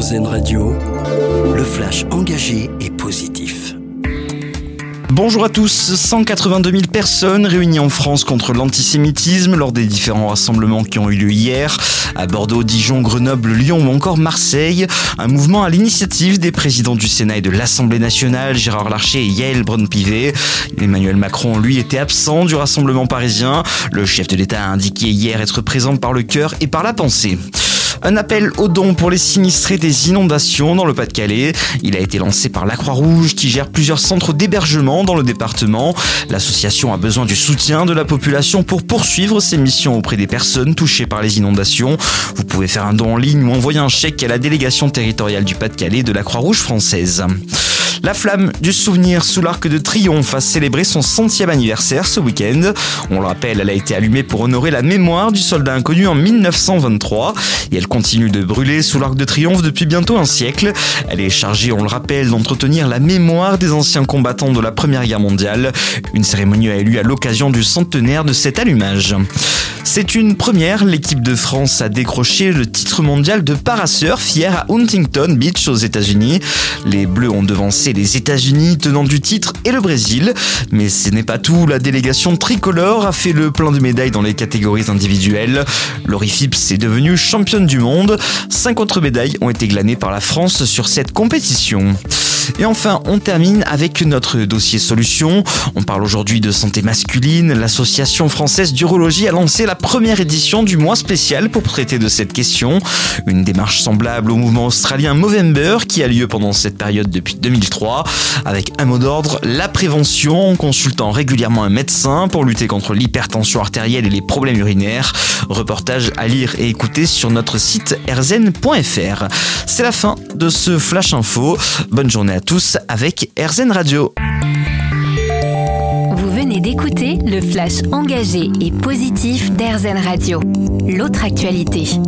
Radio, le flash engagé et positif. Bonjour à tous. 182 000 personnes réunies en France contre l'antisémitisme lors des différents rassemblements qui ont eu lieu hier à Bordeaux, Dijon, Grenoble, Lyon ou encore Marseille. Un mouvement à l'initiative des présidents du Sénat et de l'Assemblée nationale, Gérard Larcher et Yael Braun-Pivet. Emmanuel Macron, lui, était absent du rassemblement parisien. Le chef de l'État a indiqué hier être présent par le cœur et par la pensée. Un appel aux dons pour les sinistrés des inondations dans le Pas-de-Calais. Il a été lancé par la Croix-Rouge qui gère plusieurs centres d'hébergement dans le département. L'association a besoin du soutien de la population pour poursuivre ses missions auprès des personnes touchées par les inondations. Vous pouvez faire un don en ligne ou envoyer un chèque à la délégation territoriale du Pas-de-Calais de la Croix-Rouge française. La flamme du souvenir sous l'arc de triomphe a célébré son centième anniversaire ce week-end. On le rappelle, elle a été allumée pour honorer la mémoire du soldat inconnu en 1923 et elle continue de brûler sous l'arc de triomphe depuis bientôt un siècle. Elle est chargée, on le rappelle, d'entretenir la mémoire des anciens combattants de la Première Guerre mondiale. Une cérémonie a eu lieu à l'occasion du centenaire de cet allumage. C'est une première, l'équipe de France a décroché le titre mondial de parasurf hier à Huntington Beach aux États-Unis. Les Bleus ont devancé les États-Unis tenant du titre et le Brésil. Mais ce n'est pas tout, la délégation tricolore a fait le plein de médailles dans les catégories individuelles. Laurie Phipps est devenue championne du monde. Cinq autres médailles ont été glanées par la France sur cette compétition. Et enfin, on termine avec notre dossier solution. On parle aujourd'hui de santé masculine. L'association française d'urologie a lancé la première édition du mois spécial pour traiter de cette question. Une démarche semblable au mouvement australien Movember qui a lieu pendant cette période depuis 2003 avec un mot d'ordre, la prévention en consultant régulièrement un médecin pour lutter contre l'hypertension artérielle et les problèmes urinaires. Reportage à lire et écouter sur notre site rzn.fr. C'est la fin de ce Flash Info. Bonne journée à tous avec RZN Radio. D'écouter le flash engagé et positif d'RZN Radio. L'autre actualité.